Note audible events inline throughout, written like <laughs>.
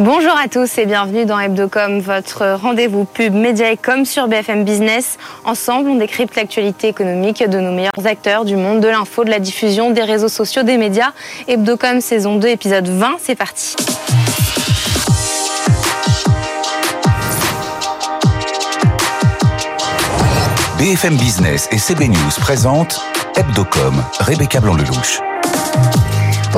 Bonjour à tous et bienvenue dans Hebdocom, votre rendez-vous pub média et com sur BFM Business. Ensemble, on décrypte l'actualité économique de nos meilleurs acteurs du monde de l'info, de la diffusion, des réseaux sociaux, des médias. Hebdocom saison 2, épisode 20, c'est parti. BFM Business et CB News présentent Hebdocom, Rebecca Blanc-Lelouch.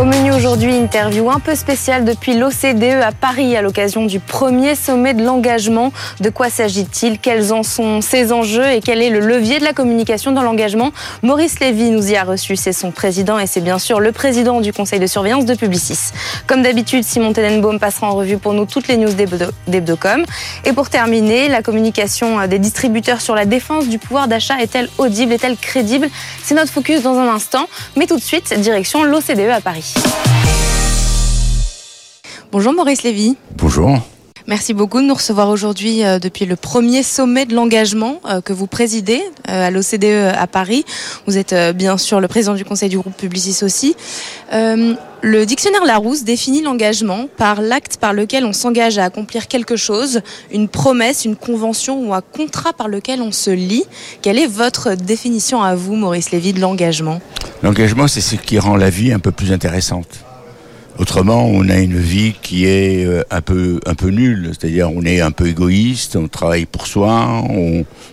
Au menu aujourd'hui, interview un peu spéciale depuis l'OCDE à Paris à l'occasion du premier sommet de l'engagement. De quoi s'agit-il? Quels en sont ces enjeux et quel est le levier de la communication dans l'engagement? Maurice Lévy nous y a reçu, c'est son président et c'est bien sûr le président du conseil de surveillance de Publicis. Comme d'habitude, Simon Tenenbaum passera en revue pour nous toutes les news d'Hebdocom. Et pour terminer, la communication des distributeurs sur la défense du pouvoir d'achat est-elle audible, est-elle crédible? C'est notre focus dans un instant, mais tout de suite, direction l'OCDE à Paris. Bonjour Maurice Lévy. Bonjour. Merci beaucoup de nous recevoir aujourd'hui euh, depuis le premier sommet de l'engagement euh, que vous présidez euh, à l'OCDE à Paris. Vous êtes bien sûr le président du conseil du groupe Publicis aussi. le dictionnaire Larousse définit l'engagement par l'acte par lequel on s'engage à accomplir quelque chose, une promesse, une convention ou un contrat par lequel on se lie. Quelle est votre définition à vous, Maurice Lévy, de l'engagement? L'engagement, c'est ce qui rend la vie un peu plus intéressante. Autrement, on a une vie qui est euh, un peu nulle, c'est-à-dire on est un peu égoïste, on travaille pour soi,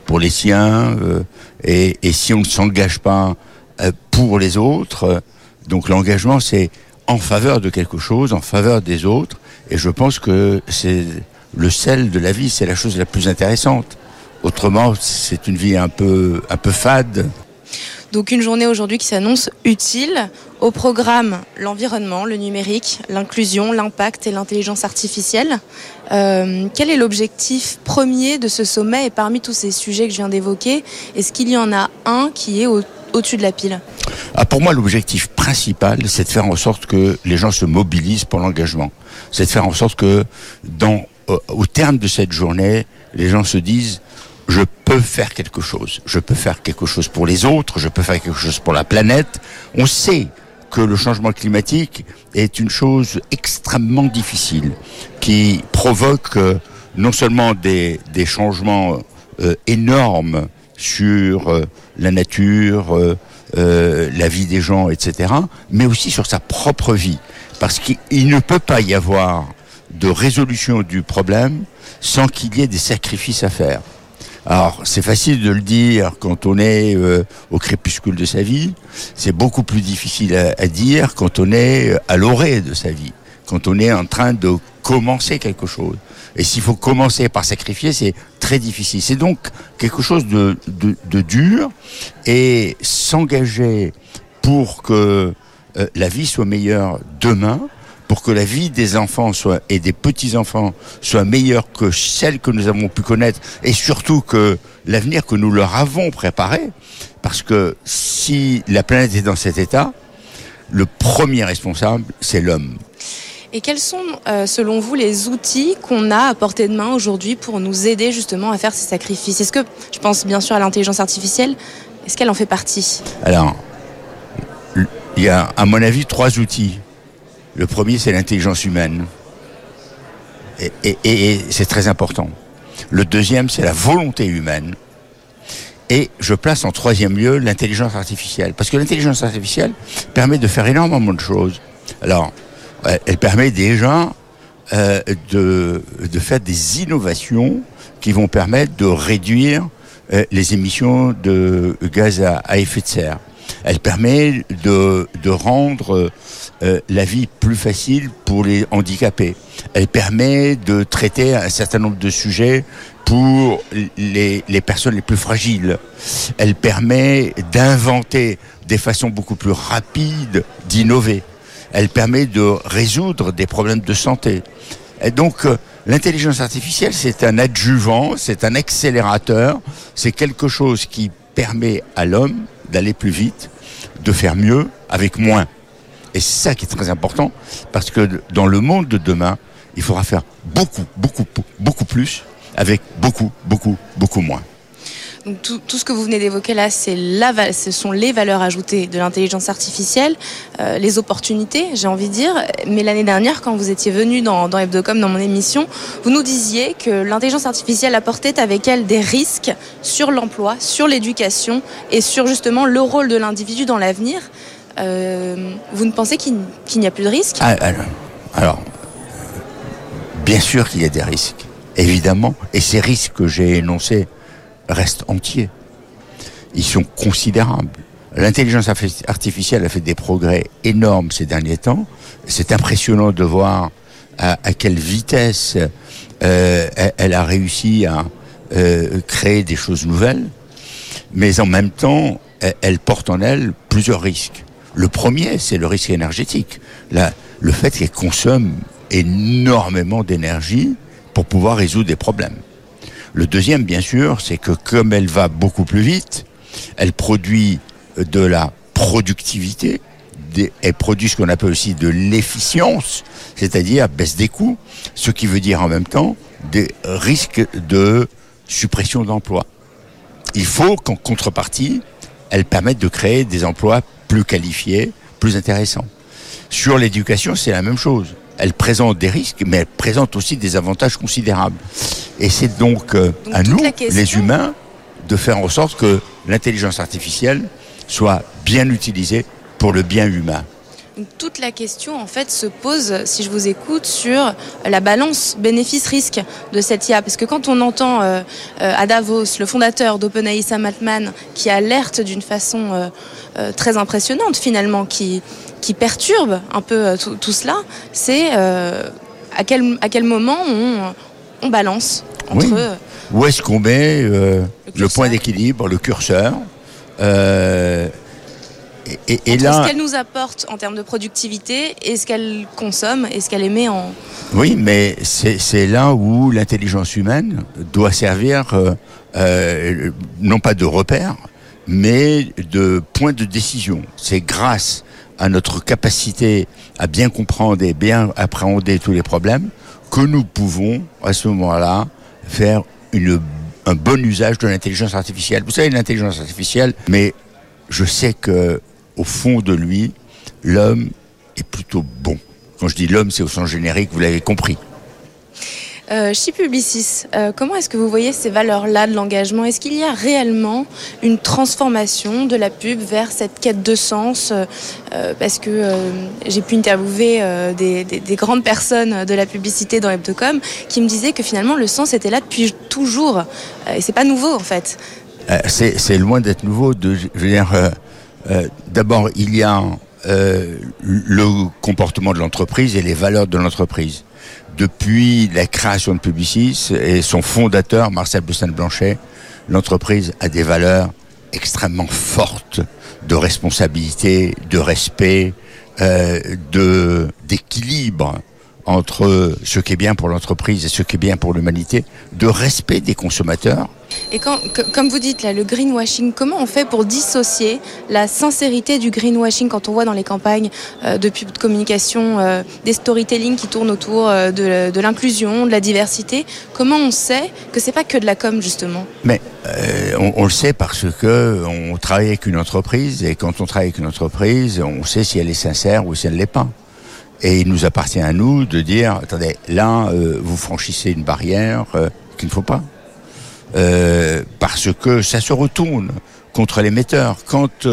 pour les siens, euh, et, si on ne s'engage pas euh, pour les autres, donc l'engagement c'est en faveur de quelque chose, en faveur des autres, et je pense que c'est le sel de la vie, c'est la chose la plus intéressante. Autrement, c'est une vie un peu fade. Donc une journée aujourd'hui qui s'annonce utile. Au programme, l'environnement, le numérique, l'inclusion, l'impact et l'intelligence artificielle. Euh, quel est l'objectif premier de ce sommet et parmi tous ces sujets que je viens d'évoquer, est-ce qu'il y en a un qui est au, dessus de la pile? Ah, Pour moi, l'objectif principal, c'est de faire en sorte que les gens se mobilisent pour l'engagement. C'est de faire en sorte que, dans, au terme de cette journée, les gens se disent je peux faire quelque chose. Je peux faire quelque chose pour les autres, je peux faire quelque chose pour la planète. On sait que le changement climatique est une chose extrêmement difficile, qui provoque euh, non seulement des, changements euh, énormes sur euh, la nature, la vie des gens, etc., mais aussi sur sa propre vie. Parce qu'il ne peut pas y avoir de résolution du problème sans qu'il y ait des sacrifices à faire. Alors, c'est facile de le dire quand on est euh, au crépuscule de sa vie. C'est beaucoup plus difficile à, dire quand on est à l'orée de sa vie, quand on est en train de commencer quelque chose. Et s'il faut commencer par sacrifier, c'est très difficile. C'est donc quelque chose de, de, de dur et s'engager pour que euh, la vie soit meilleure demain, pour que la vie des enfants soit et des petits enfants soit meilleure que celle que nous avons pu connaître et surtout que l'avenir que nous leur avons préparé parce que si la planète est dans cet état le premier responsable c'est l'homme. Et quels sont, euh, selon vous, les outils qu'on a à portée de main aujourd'hui pour nous aider justement à faire ces sacrifices? Est-ce que, je pense bien sûr à l'intelligence artificielle, est-ce qu'elle en fait partie? Alors, il y a, à mon avis, trois outils le premier, c'est l'intelligence humaine. Et, c'est très important. Le deuxième, c'est la volonté humaine. Et je place en troisième lieu l'intelligence artificielle. Parce que l'intelligence artificielle permet de faire énormément de choses. Alors, elle permet déjà euh, de, de faire des innovations qui vont permettre de réduire euh, les émissions de gaz à, effet de serre. Elle permet de, de rendre euh, la vie plus facile pour les handicapés. Elle permet de traiter un certain nombre de sujets pour les, les personnes les plus fragiles. Elle permet d'inventer des façons beaucoup plus rapides d'innover. Elle permet de résoudre des problèmes de santé. Et donc, euh, l'intelligence artificielle, c'est un adjuvant, c'est un accélérateur, c'est quelque chose qui permet à l'homme d'aller plus vite, de faire mieux avec moins. Et c'est ça qui est très important, parce que dans le monde de demain, il faudra faire beaucoup, beaucoup, beaucoup plus avec beaucoup, beaucoup, beaucoup moins. tout, ce que vous venez d'évoquer là, ce sont les valeurs ajoutées de l'intelligence artificielle, euh, les opportunités, j'ai envie de dire. Mais l'année dernière, quand vous étiez venu dans, dans Hebdocom, dans mon émission, vous nous disiez que l'intelligence artificielle apportait avec elle des risques sur l'emploi, sur l'éducation et sur justement le rôle de l'individu dans l'avenir. Euh, vous ne pensez qu'il n'y a plus de risques? Ah, alors, bien sûr qu'il y a des risques, évidemment. Et ces risques que j'ai énoncés, restent entiers. Ils sont considérables. L'intelligence artificielle a fait des progrès énormes ces derniers temps. C'est impressionnant de voir à, quelle vitesse euh, elle a réussi à euh, créer des choses nouvelles. Mais en même temps, elle, porte en elle plusieurs risques. Le premier, c'est le risque énergétique. le fait qu'elle consomme énormément d'énergie pour pouvoir résoudre des problèmes. Le deuxième, bien sûr, c'est que comme elle va beaucoup plus vite, elle produit de la productivité, elle produit ce qu'on appelle aussi de l'efficience, c'est-à-dire baisse des coûts, ce qui veut dire en même temps des risques de suppression d'emplois. Il faut qu'en contrepartie, elle permette de créer des emplois plus qualifiés, plus intéressants. Sur l'éducation, c'est la même chose elle présente des risques, mais elle présente aussi des avantages considérables. Et c'est donc, euh, à nous, les humains, de faire en sorte que l'intelligence artificielle soit bien utilisée pour le bien humain. Toute la question en fait se pose, si je vous écoute, sur la balance bénéfice-risque de cette IA. Parce que quand on entend euh, euh, à Davos le fondateur d'OpenAI, Sam Altman, qui alerte d'une façon très impressionnante finalement, qui, qui perturbe un peu euh, tout, cela, c'est euh, à, quel, à quel moment on, balance entre... Oui. Où est-ce qu'on met euh, le, point d'équilibre, le curseur et, et, là, ce qu'elle nous apporte en termes de productivité et ce qu'elle consomme et ce qu'elle émet en. Oui, mais c'est là où l'intelligence humaine doit servir non pas de repère, mais de point de décision. C'est grâce à notre capacité à bien comprendre et bien appréhender tous les problèmes, que nous pouvons, à ce moment-là, faire une, un bon usage de l'intelligence artificielle. Vous savez, l'intelligence artificielle, mais je sais que, au fond de lui, l'homme est plutôt bon. Quand je dis l'homme, c'est au sens générique, vous l'avez compris. Euh, chez Publicis, euh, comment est-ce que vous voyez ces valeurs-là de l'engagement? Est-ce qu'il y a réellement une transformation de la pub vers cette quête de sens? Euh, Parce que j'ai pu interviewer des, grandes personnes de la publicité dans Hebdocom qui me disaient que finalement le sens était là depuis toujours et c'est pas nouveau en fait. c'est loin d'être nouveau. De, je veux dire, d'abord il y a le comportement de l'entreprise et les valeurs de l'entreprise. Depuis la création de Publicis et son fondateur, Marcel Bustin-Blanchet, l'entreprise a des valeurs extrêmement fortes de responsabilité, de respect, euh, de d'équilibre entre ce qui est bien pour l'entreprise et ce qui est bien pour l'humanité, de respect des consommateurs. Et quand, comme vous dites là, le greenwashing, comment on fait pour dissocier la sincérité du greenwashing quand on voit dans les campagnes euh, de pub de communication euh, des storytelling qui tournent autour euh, de, l'inclusion, de la diversité? Comment on sait que c'est pas que de la com justement? Mais on, on, le sait parce que on travaille avec une entreprise et quand on travaille avec une entreprise, on sait si elle est sincère ou si elle l'est pas. Et il nous appartient à nous de dire, attendez, là, euh, vous franchissez une barrière euh, qu'il ne faut pas. Euh, parce que ça se retourne contre l'émetteur. Quand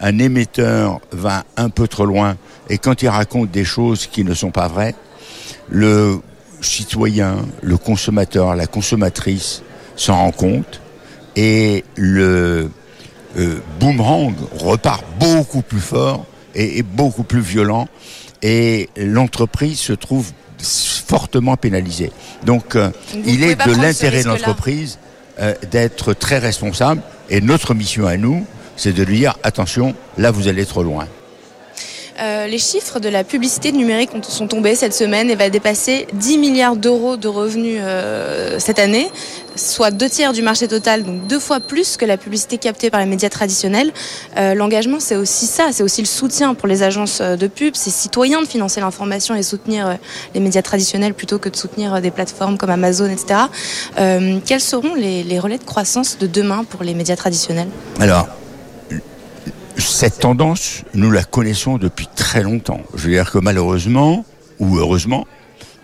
un émetteur va un peu trop loin et quand il raconte des choses qui ne sont pas vraies, le citoyen, le consommateur, la consommatrice s'en rend compte et le boomerang repart beaucoup plus fort et beaucoup plus violent et l'entreprise se trouve fortement pénalisée. Donc, euh, il est de l'intérêt de l'entreprise euh, d'être très responsable et notre mission à nous, c'est de lui dire attention, là vous allez trop loin. Euh, les chiffres de la publicité numérique sont tombés cette semaine et va dépasser 10 milliards d'euros de revenus cette année. Soit deux tiers du marché total, donc deux fois plus que la publicité captée par les médias traditionnels. Euh, l'engagement, c'est aussi ça, c'est aussi le soutien pour les agences euh, de pub, c'est citoyen de financer l'information et soutenir les médias traditionnels plutôt que de soutenir des plateformes comme Amazon, etc. quels seront les, les relais de croissance de demain pour les médias traditionnels? Alors, cette tendance, nous la connaissons depuis très longtemps. Je veux dire que malheureusement, ou heureusement,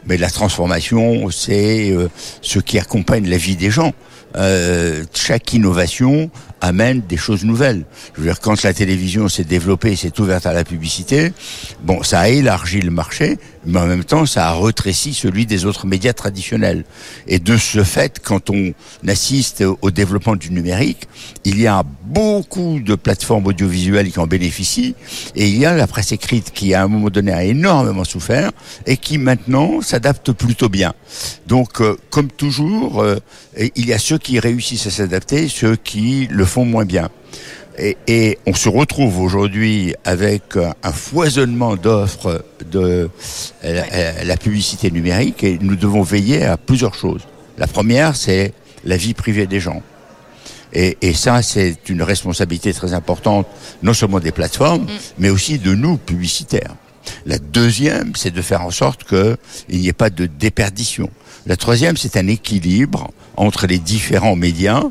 mais la transformation, c'est euh, ce qui accompagne la vie des gens. Euh, chaque innovation amène des choses nouvelles. Je veux dire, quand la télévision s'est développée, s'est ouverte à la publicité, bon, ça a élargi le marché, mais en même temps, ça a retréci celui des autres médias traditionnels. Et de ce fait, quand on assiste au développement du numérique, il y a beaucoup de plateformes audiovisuelles qui en bénéficient, et il y a la presse écrite qui, à un moment donné, a énormément souffert, et qui maintenant s'adapte plutôt bien. Donc, euh, comme toujours, euh, il y a ceux qui réussissent à s'adapter, ceux qui le font moins bien. Et, on se retrouve aujourd'hui avec un foisonnement d'offres de la, publicité numérique et nous devons veiller à plusieurs choses. La première, c'est la vie privée des gens. Et, et ça, c'est une responsabilité très importante, non seulement des plateformes, mm. mais aussi de nous, publicitaires. La deuxième, c'est de faire en sorte qu'il n'y ait pas de déperdition. La troisième, c'est un équilibre entre les différents médias.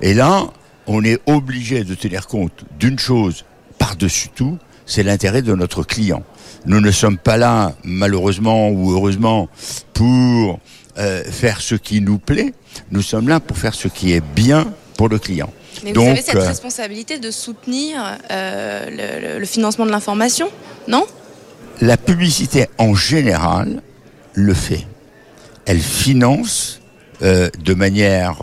Et là, on est obligé de tenir compte d'une chose par-dessus tout, c'est l'intérêt de notre client. Nous ne sommes pas là, malheureusement ou heureusement, pour euh, faire ce qui nous plaît. Nous sommes là pour faire ce qui est bien pour le client. Mais vous avez cette euh, responsabilité de soutenir euh, le, financement de l'information, non? La publicité en général le fait. Elle finance de manière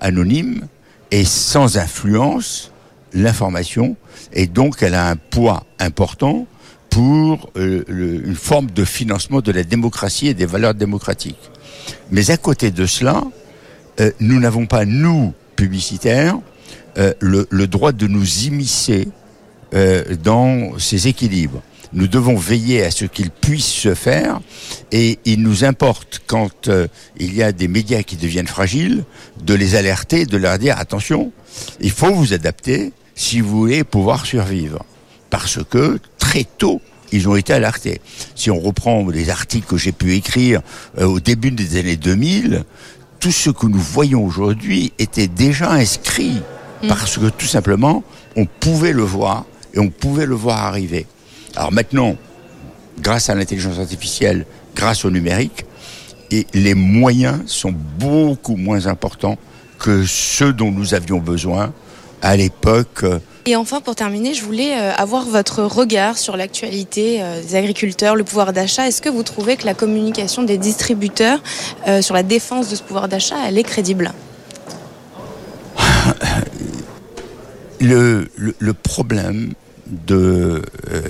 anonyme et sans influence l'information et donc elle a un poids important pour euh, une forme de financement de la démocratie et des valeurs démocratiques. Mais à côté de cela, euh, nous n'avons pas, nous, publicitaires, euh, le, le, droit de nous immiscer dans ces équilibres. Nous devons veiller à ce qu'ils puissent se faire et il nous importe quand euh, il y a des médias qui deviennent fragiles de les alerter, de leur dire attention, il faut vous adapter si vous voulez pouvoir survivre. Parce que très tôt, ils ont été alertés. Si on reprend les articles que j'ai pu écrire euh, au début des années 2000, tout ce que nous voyons aujourd'hui était déjà inscrit mm. parce que tout simplement, on pouvait le voir et on pouvait le voir arriver. Alors maintenant, grâce à l'intelligence artificielle, grâce au numérique, et les moyens sont beaucoup moins importants que ceux dont nous avions besoin à l'époque. Et enfin, pour terminer, je voulais euh, avoir votre regard sur l'actualité euh, des agriculteurs, le pouvoir d'achat. Est-ce que vous trouvez que la communication des distributeurs euh, sur la défense de ce pouvoir d'achat, elle est crédible? <laughs> Le, le, problème de euh,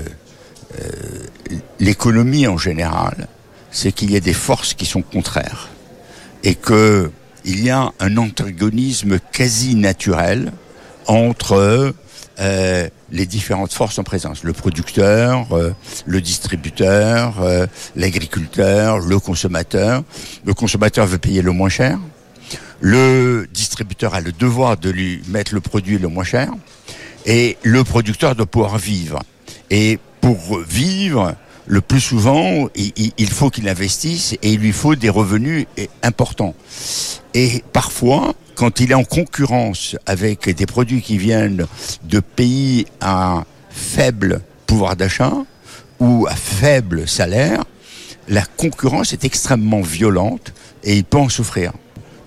l'économie en général, c'est qu'il y a des forces qui sont contraires et que il y a un antagonisme quasi naturel entre euh, les différentes forces en présence. Le producteur, euh, le distributeur, l'agriculteur, le consommateur. Le consommateur veut payer le moins cher. Le distributeur a le devoir de lui mettre le produit le moins cher. Et le producteur doit pouvoir vivre. Pour vivre, le plus souvent, il, faut qu'il investisse et il lui faut des revenus importants. Et parfois, quand il est en concurrence avec des produits qui viennent de pays à faible pouvoir d'achat ou à faible salaire, la concurrence est extrêmement violente et il peut en souffrir.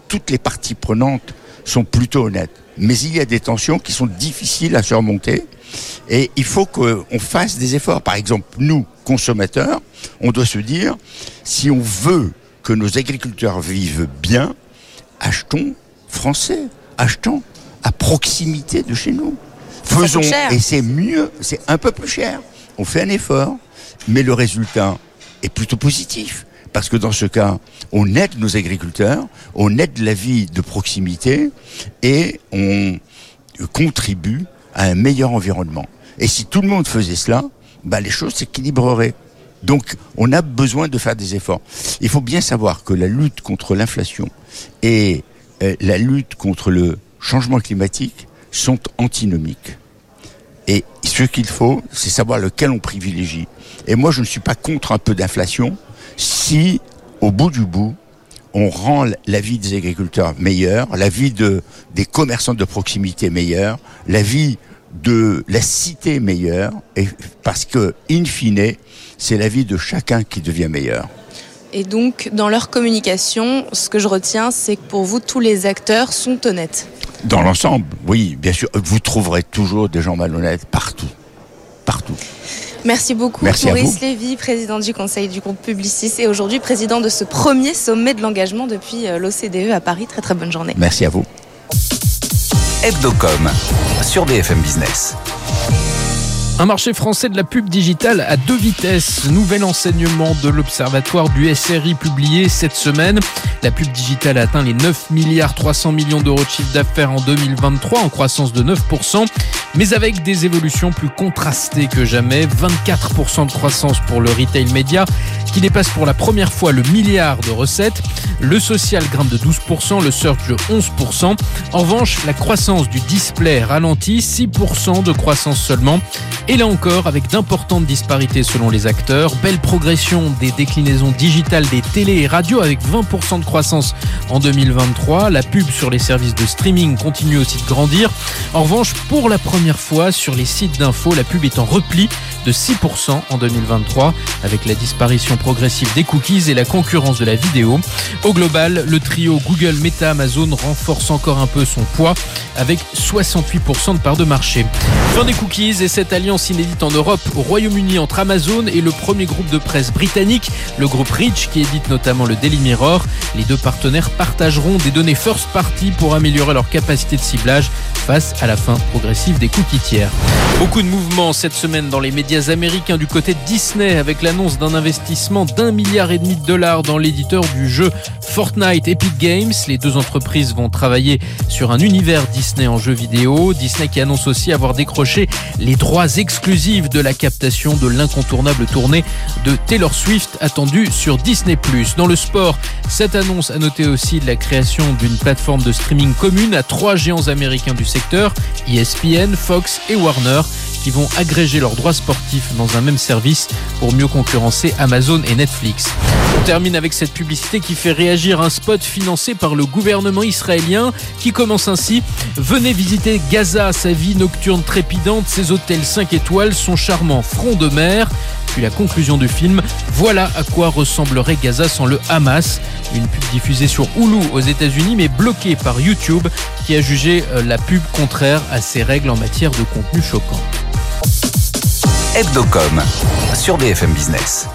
Toutes les parties prenantes sont plutôt honnêtes. Mais il y a des tensions qui sont difficiles à surmonter et il faut qu'on fasse des efforts. Par exemple, nous, consommateurs, on doit se dire, si on veut que nos agriculteurs vivent bien, achetons français, achetons à proximité de chez nous. Faisons, et c'est mieux, c'est un peu plus cher. On fait un effort, mais le résultat est plutôt positif. Parce que dans ce cas, on aide nos agriculteurs, on aide la vie de proximité et on contribue à un meilleur environnement. Et si tout le monde faisait cela, bah, les choses s'équilibreraient. Donc, on a besoin de faire des efforts. Il faut bien savoir que la lutte contre l'inflation et euh, la lutte contre le changement climatique sont antinomiques. Et ce qu'il faut, c'est savoir lequel on privilégie. Et moi, je ne suis pas contre un peu d'inflation si, au bout du bout, on rend la vie des agriculteurs meilleure, la vie de, des commerçants de proximité meilleure, la vie de la cité meilleure, et parce que, in fine, c'est la vie de chacun qui devient meilleure. Et donc, dans leur communication, ce que je retiens, c'est que pour vous, tous les acteurs sont honnêtes. Dans l'ensemble, oui, bien sûr. Vous trouverez toujours des gens malhonnêtes partout. Partout. Merci beaucoup, Maurice Lévy, président du conseil du groupe Publicis et aujourd'hui président de ce premier sommet de l'engagement depuis euh, l'OCDE à Paris. Très très bonne journée. Merci à vous. Hebdocom sur BFM Business. Un marché français de la pub digitale à deux vitesses. Nouvel enseignement de l'Observatoire du SRI publié cette semaine. La pub digitale a atteint les 9 milliards 300 millions d'euros de chiffre d'affaires en 2023 en croissance de 9%, mais avec des évolutions plus contrastées que jamais. 24% de croissance pour le retail média qui dépasse pour la première fois le milliard de recettes. Le social grimpe de 12%, le search de 11%. En revanche, la croissance du display ralentit, 6% de croissance seulement. Et là encore, avec d'importantes disparités selon les acteurs, belle progression des déclinaisons digitales des télé et radios avec 20% de croissance en 2023. La pub sur les services de streaming continue aussi de grandir. En revanche, pour la première fois sur les sites d'info, la pub est en repli de 6% en 2023 avec la disparition progressive des cookies et la concurrence de la vidéo. Au global, le trio Google, Meta, Amazon renforce encore un peu son poids avec 68% de part de marché. Fin des cookies et cette alliance inédite en Europe au Royaume-Uni entre Amazon et le premier groupe de presse britannique, le groupe Reach, qui édite notamment le Daily Mirror. Les deux partenaires partageront des données first party pour améliorer leur capacité de ciblage face à la fin progressive des cookies tiers. Beaucoup de mouvements cette semaine dans les médias américains du côté Disney avec l'annonce d'un investissement d'un milliard et demi de dollars dans l'éditeur du jeu Fortnite Epic Games. Les deux entreprises vont travailler sur un univers Disney en jeu vidéo. Disney qui annonce aussi avoir décroché les droits exclusifs de la captation de l'incontournable tournée de Taylor Swift attendue sur Disney+. Dans le sport, cette annonce a noté aussi la création d'une plateforme de streaming commune à trois géants américains du secteur, ESPN, Fox et Warner qui vont agréger leurs droits sportifs dans un même service pour mieux concurrencer Amazon et Netflix. On termine avec cette publicité qui fait réagir un spot financé par le gouvernement israélien qui commence ainsi Venez visiter Gaza, sa vie nocturne trépidante, ses hôtels 5 étoiles, son charmant front de mer. Puis la conclusion du film, voilà à quoi ressemblerait Gaza sans le Hamas. Une pub diffusée sur Hulu aux États-Unis mais bloquée par YouTube qui a jugé euh, la pub contraire à ses règles en matière de contenu choquant. Hebdocom sur BFM Business.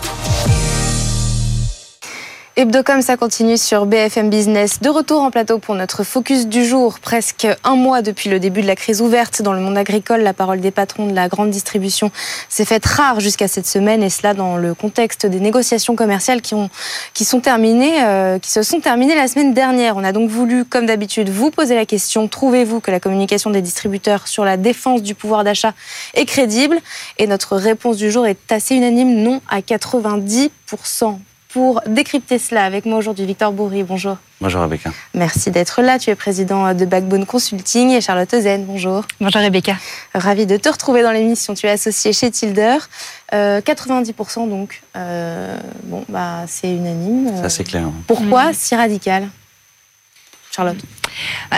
Hebdocom, ça continue sur BFM Business. De retour en plateau pour notre focus du jour. Presque un mois depuis le début de la crise ouverte dans le monde agricole, la parole des patrons de la grande distribution s'est faite rare jusqu'à cette semaine et cela dans le contexte des négociations commerciales qui, ont, qui, sont terminées, euh, qui se sont terminées la semaine dernière. On a donc voulu, comme d'habitude, vous poser la question trouvez-vous que la communication des distributeurs sur la défense du pouvoir d'achat est crédible? Et notre réponse du jour est assez unanime non à 90% pour décrypter cela avec moi aujourd'hui. Victor Bourri, bonjour. Bonjour Rebecca. Merci d'être là. Tu es président de Backbone Consulting et Charlotte Zen, bonjour. Bonjour Rebecca. Ravi de te retrouver dans l'émission. Tu es associée chez Tilder. 90% euh, donc. Euh, bon, bah, c'est unanime. Ça c'est clair. Pourquoi mm. si radical Charlotte?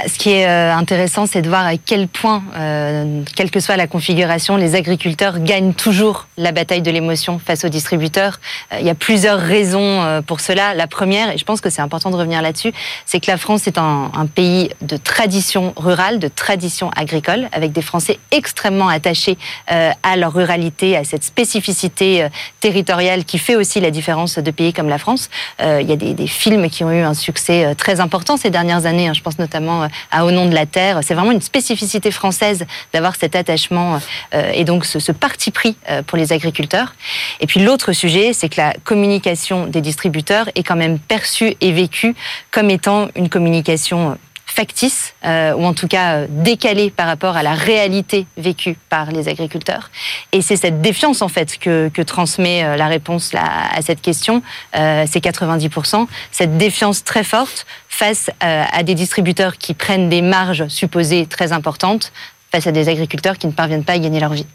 Ce qui est euh, intéressant, c'est de voir à quel point, euh, quelle que soit la configuration, les agriculteurs gagnent toujours la bataille de l'émotion face aux distributeurs. Euh, il y a plusieurs raisons pour cela. La première, et je pense que c'est important de revenir là-dessus, c'est que la France est un, pays de tradition rurale, de tradition agricole, avec des Français extrêmement attachés à leur ruralité, à cette spécificité territoriale qui fait aussi la différence de pays comme la France. il y a des, films qui ont eu un succès très important ces dernières années. Hein. je pense notamment euh, à Au nom de la terre. C'est vraiment une spécificité française d'avoir cet attachement euh, et donc ce, parti pris euh, pour les agriculteurs. Et puis l'autre sujet, c'est que la communication des distributeurs est quand même perçue et vécue comme étant une communication factice ou en tout cas décalé par rapport à la réalité vécue par les agriculteurs. Et c'est cette défiance en fait que, que transmet la réponse à cette question. c'est 90%. Cette défiance très forte face à des distributeurs qui prennent des marges supposées très importantes face à des agriculteurs qui ne parviennent pas à gagner leur vie.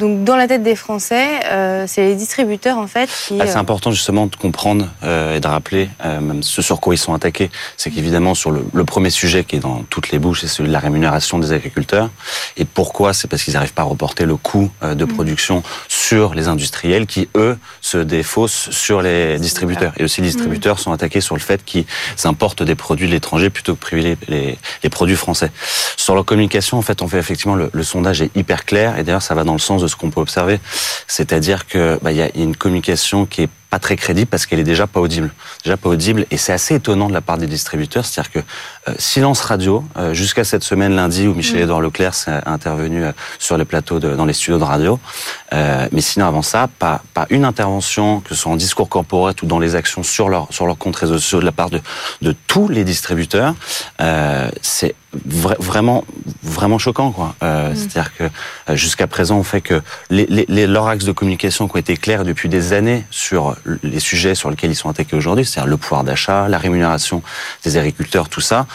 Donc dans la tête des Français, euh, c'est les distributeurs en fait qui. Ah, c'est euh, important justement de comprendre euh, et de rappeler même ce sur quoi ils sont attaqués. C'est qu'évidemment sur le, le, premier sujet qui est dans toutes les bouches, c'est celui de la rémunération des agriculteurs. Et pourquoi? C'est parce qu'ils n'arrivent pas à reporter le coût de mm. production sur les industriels qui eux se défaussent sur les distributeurs. Et aussi les distributeurs mm. sont attaqués sur le fait qu'ils importent des produits de l'étranger plutôt que privilégier les, les, produits français. Sur leur communication, en fait, on fait effectivement le, le sondage est hyper clair et d'ailleurs ça va dans le sens de ce qu'on peut observer. C'est-à-dire que bah, y a une communication qui est pas très crédible parce qu'elle est déjà pas audible. Déjà pas audible et c'est assez étonnant de la part des distributeurs, c'est-à-dire que euh, silence radio euh, jusqu'à cette semaine lundi où Michel-Édouard mm. Leclerc s'est intervenu euh, sur les plateaux de, dans les studios de radio, mais sinon avant ça, pas pas une intervention que ce soit en discours corporate ou dans les actions sur leur sur leur compte réseaux sociaux de la part de de tous les distributeurs. c'est vraiment vraiment choquant quoi. Mm. C'est-à-dire que jusqu'à présent on fait que les, les, leurs axes de communication qui ont été clairs depuis des années sur les sujets sur lesquels ils sont attaqués aujourd'hui, c'est-à-dire le pouvoir d'achat, la rémunération des agriculteurs, tout ça.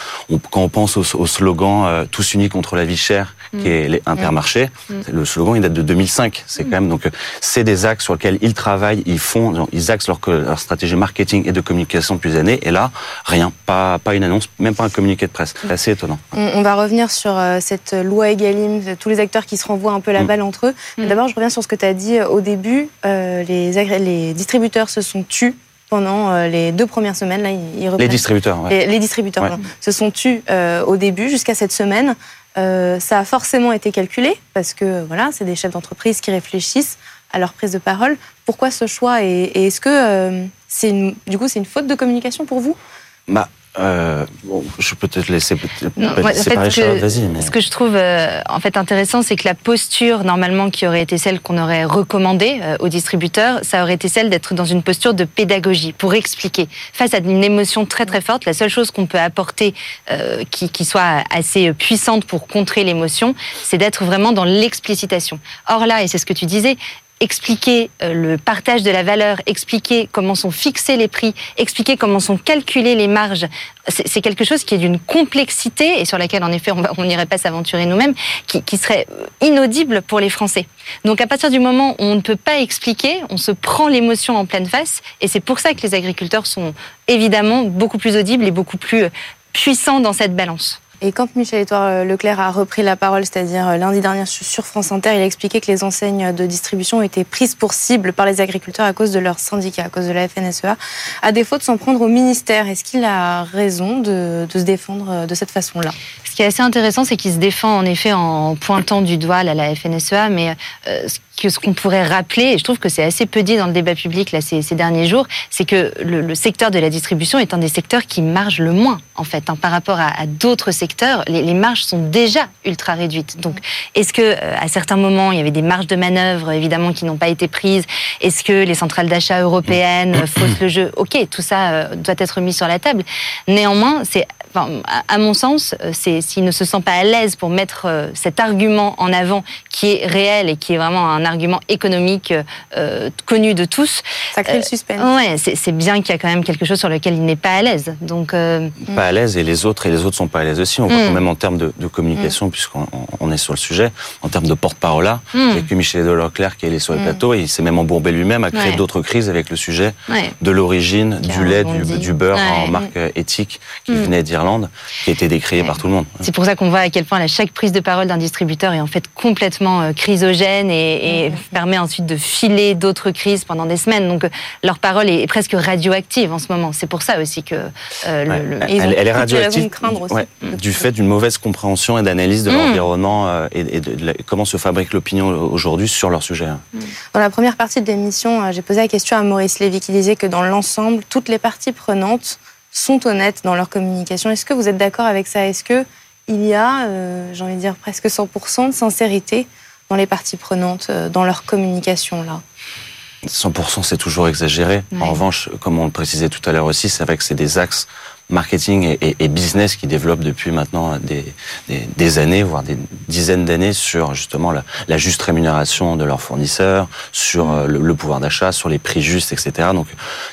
quand on pense au, slogan euh, tous unis contre la vie chère, qui est les intermarchés, mm. le slogan il date de 2005. C'est quand même donc c'est des axes sur lesquels ils travaillent, ils font, ils axent leur, leur stratégie marketing et de communication depuis des années. Et là, rien, pas pas une annonce, même pas un communiqué de presse. C'est assez étonnant. On, va revenir sur euh, cette loi Egalim, tous les acteurs qui se renvoient un peu la mm. balle entre eux. Mm. D'abord, je reviens sur ce que tu as dit au début. Euh, les, les distributeurs se sont tus pendant euh, les deux premières semaines. Là, ils les distributeurs. Les, distributeurs se sont tus euh, au début jusqu'à cette semaine. Euh, ça a forcément été calculé parce que voilà, c'est des chefs d'entreprise qui réfléchissent à leur prise de parole. Pourquoi ce choix et, est-ce que c'est du coup c'est une faute de communication pour vous? Bah, euh, bon, je peux te laisser, non, en fait, Ce que je trouve euh, en fait intéressant, c'est que la posture normalement qui aurait été celle qu'on aurait recommandée euh, aux distributeurs, ça aurait été celle d'être dans une posture de pédagogie pour expliquer. Face à une émotion très très forte, la seule chose qu'on peut apporter euh, qui, qui, soit assez puissante pour contrer l'émotion, c'est d'être vraiment dans l'explicitation. Or là, et c'est ce que tu disais, expliquer euh, le partage de la valeur, expliquer comment sont fixés les prix, expliquer comment sont calculées les marges, c'est quelque chose qui est d'une complexité et sur laquelle, en effet, on n'irait pas s'aventurer nous-mêmes, qui, qui, serait inaudible pour les Français. Donc, à partir du moment où on ne peut pas expliquer, on se prend l'émotion en pleine face, et c'est pour ça que les agriculteurs sont évidemment beaucoup plus audibles et beaucoup plus puissants dans cette balance. Et quand Michel-Édouard euh, Leclerc a repris la parole, c'est-à-dire euh, lundi dernier sur France Inter, il a expliqué que les enseignes de distribution ont été prises pour cible par les agriculteurs à cause de leur syndicat, à cause de la FNSEA, à défaut de s'en prendre au ministère. Est-ce qu'il a raison de, se défendre euh, de cette façon-là? Ce qui est assez intéressant, c'est qu'il se défend en effet en pointant du doigt la FNSEA, mais que ce qu'on pourrait rappeler, et je trouve que c'est assez peu dit dans le débat public là, ces, ces derniers jours, c'est que le, secteur de la distribution est un des secteurs qui marge le moins, en fait, hein, par rapport à, d'autres secteurs. Les, les, marges sont déjà ultra réduites. Donc, est-ce que euh, à certains moments, il y avait des marges de manœuvre, évidemment, qui n'ont pas été prises? Est-ce que les centrales d'achat européennes <clears throat> faussent le jeu? Ok, tout ça euh, doit être mis sur la table. Néanmoins, c'est Enfin, à mon sens, euh, s'il ne se sent pas à l'aise pour mettre cet argument en avant qui est réel et qui est vraiment un argument économique euh, connu de tous. Ça crée le suspense. Euh, ouais, c'est bien qu'il y a quand même quelque chose sur lequel il n'est pas à l'aise. Donc euh, pas à l'aise et les autres et les autres sont pas à l'aise aussi. On voit quand mm. même en termes de, communication, mm. puisqu'on est sur le sujet, en termes de porte-parole là, mm. avec Michel Leclerc qui est allé sur le plateau et il s'est même embourbé lui-même à créer d'autres crises avec le sujet de l'origine du lait, du, beurre en marque éthique qui venait d'Irlande, qui a été décrié par tout le monde. C'est pour ça qu'on voit à quel point chaque prise de parole d'un distributeur est en fait complètement chrysogène et permet ensuite de filer d'autres crises pendant des semaines. Donc leur parole est presque radioactive en ce moment. C'est pour ça aussi que euh, le, elle, est radioactive du fait d'une mauvaise compréhension et d'analyse de mm. l'environnement euh, et, de, comment se fabrique l'opinion aujourd'hui sur leur sujet. Mm. Dans la première partie de l'émission, euh, j'ai posé la question à Maurice Lévy qui disait que dans l'ensemble, toutes les parties prenantes sont honnêtes dans leur communication. Est-ce que vous êtes d'accord avec ça? Est-ce que il y a, j'ai envie de dire presque 100% de sincérité dans les parties prenantes, euh, dans leur communication là 100% c'est toujours exagéré. En revanche, comme on le précisait tout à l'heure aussi, c'est vrai que c'est des axes marketing et, business qui développe depuis maintenant des, des, années, voire des dizaines d'années sur justement la, juste rémunération de leurs fournisseurs, sur euh, le, pouvoir d'achat, sur les prix justes, etc. Donc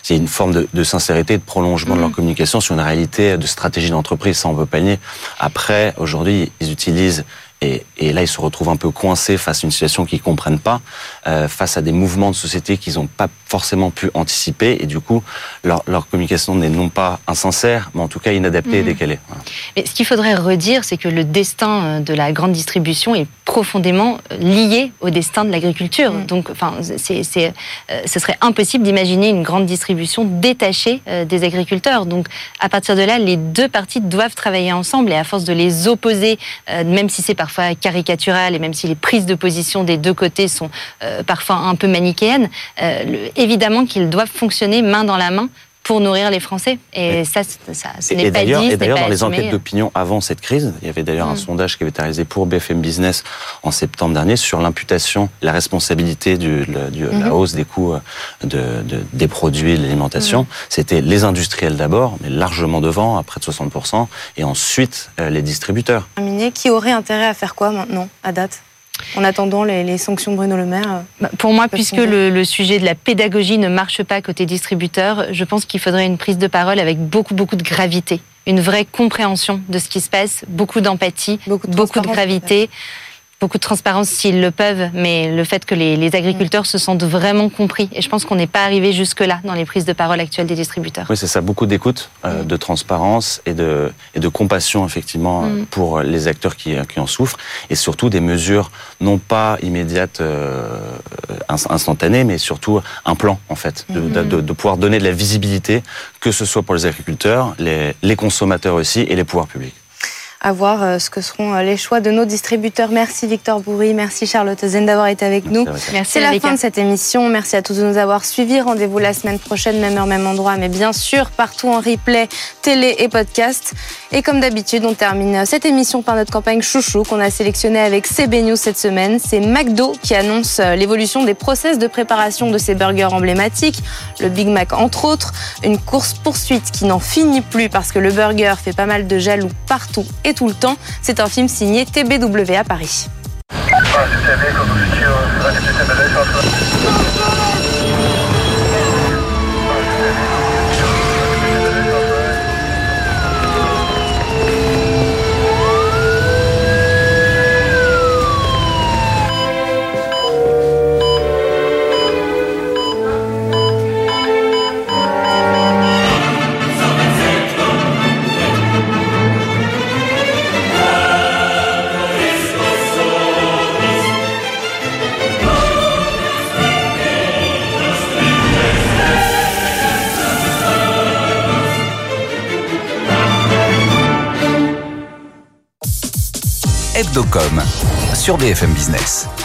il y a une forme de, de sincérité, de prolongement de leur mm. communication sur une réalité de stratégie d'entreprise, ça on peut pas nier. Après, aujourd'hui, ils utilisent et, et, là, ils se retrouvent un peu coincés face à une situation qu'ils comprennent pas, euh, face à des mouvements de société qu'ils n'ont pas forcément pu anticiper. Et du coup, leur, leur communication n'est non pas insincère, mais en tout cas inadaptée et mhm. décalée. Mais ce qu'il faudrait redire, c'est que le destin euh, de la grande distribution est profondément euh, lié au destin de l'agriculture. Mhm. Donc, enfin, c'est, c'est, euh, ce serait impossible d'imaginer une grande distribution détachée des agriculteurs. Donc, à partir de là, les deux parties doivent travailler ensemble. Et à force de les opposer, même si c'est par parfois caricaturales et même si les prises de position des deux côtés sont euh, parfois un peu manichéennes, euh, évidemment qu'ils doivent fonctionner main dans la main pour nourrir les Français. Et, ça, ça, ce n'est pas dit. Et d'ailleurs, dans les enquêtes d'opinion avant cette crise, il y avait d'ailleurs un mm. sondage qui avait été réalisé pour BFM Business en septembre dernier sur l'imputation, la responsabilité de la mm-hmm. hausse des coûts euh, de, des produits de l'alimentation. Mm. C'était les industriels d'abord, mais largement devant, à près de 60%, et ensuite les distributeurs. Qui aurait intérêt à faire quoi maintenant, à date? En attendant les, sanctions de Bruno Le Maire euh, bah, Pour moi, puisque le, sujet de la pédagogie ne marche pas côté distributeur, je pense qu'il faudrait une prise de parole avec beaucoup, beaucoup de gravité, une vraie compréhension de ce qui se passe, beaucoup d'empathie, beaucoup de gravité beaucoup de transparence s'ils le peuvent, mais le fait que les, agriculteurs se sentent vraiment compris. Et je pense qu'on n'est pas arrivé jusque-là dans les prises de parole actuelles des distributeurs. Oui, c'est ça, beaucoup d'écoute, euh, mm. de transparence et de, et de compassion, effectivement, mm. pour les acteurs qui, qui, en souffrent. Et surtout des mesures, non pas immédiates, euh, instantanées, mais surtout un plan, en fait, de, mm. de, de, pouvoir donner de la visibilité, que ce soit pour les agriculteurs, les, les consommateurs aussi et les pouvoirs publics à voir euh, ce que seront euh, les choix de nos distributeurs. Merci Victor Bourri, merci Charlotte Zen d'avoir été avec nous. C'est la fin de cette émission. Merci à tous de nous avoir suivis. Rendez-vous la semaine prochaine, même heure, même endroit, mais bien sûr partout en replay, télé et podcast. Et comme d'habitude, on termine cette émission par notre campagne chouchou qu'on a sélectionnée avec CB News cette semaine. C'est McDo qui annonce euh, l'évolution des process de préparation de ses burgers emblématiques, le Big Mac entre autres. Une course poursuite qui n'en finit plus parce que le burger fait pas mal de jaloux partout et tout le temps. C'est un film signé TBW à Paris. Sur BFM Business.